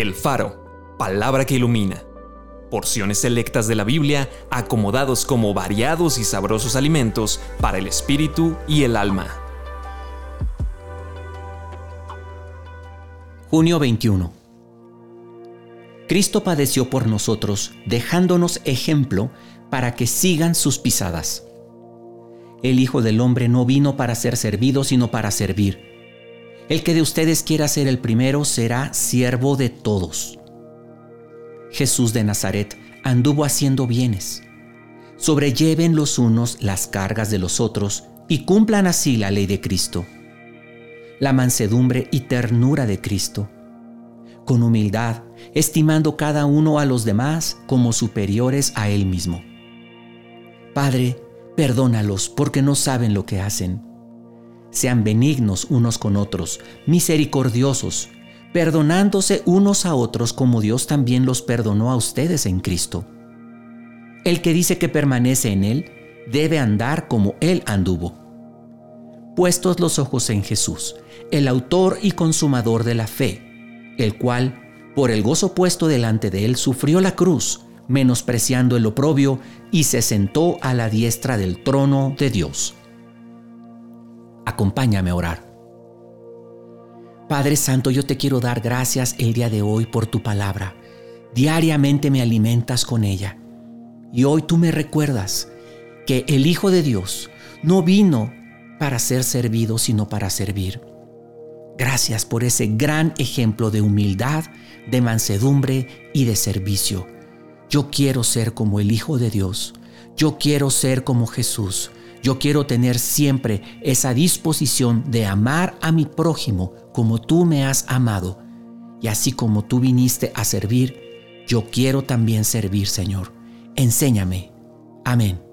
El Faro, palabra que ilumina. Porciones selectas de la Biblia acomodados como variados y sabrosos alimentos para el espíritu y el alma. Junio 21. Cristo padeció por nosotros, dejándonos ejemplo para que sigan sus pisadas. El Hijo del Hombre no vino para ser servido, sino para servir el que de ustedes quiera ser el primero será siervo de todos. Jesús de Nazaret anduvo haciendo bienes. Sobrelleven los unos las cargas de los otros y cumplan así la ley de Cristo. La mansedumbre y ternura de Cristo. Con humildad, estimando cada uno a los demás como superiores a Él mismo. Padre, perdónalos porque no saben lo que hacen. Sean benignos unos con otros, misericordiosos, perdonándose unos a otros como Dios también los perdonó a ustedes en Cristo. El que dice que permanece en Él debe andar como Él anduvo. Puestos los ojos en Jesús, el autor y consumador de la fe, el cual, por el gozo puesto delante de Él, sufrió la cruz, menospreciando el oprobio, y se sentó a la diestra del trono de Dios acompáñame a orar. Padre Santo, yo te quiero dar gracias el día de hoy por tu palabra. Diariamente me alimentas con ella. Y hoy tú me recuerdas que el Hijo de Dios no vino para ser servido, sino para servir. Gracias por ese gran ejemplo de humildad, de mansedumbre y de servicio. Yo quiero ser como el Hijo de Dios. Yo quiero ser como Jesús. Yo quiero tener siempre esa disposición de amar a mi prójimo como tú me has amado. Y así como tú viniste a servir, yo quiero también servir, Señor. Enséñame. Amén.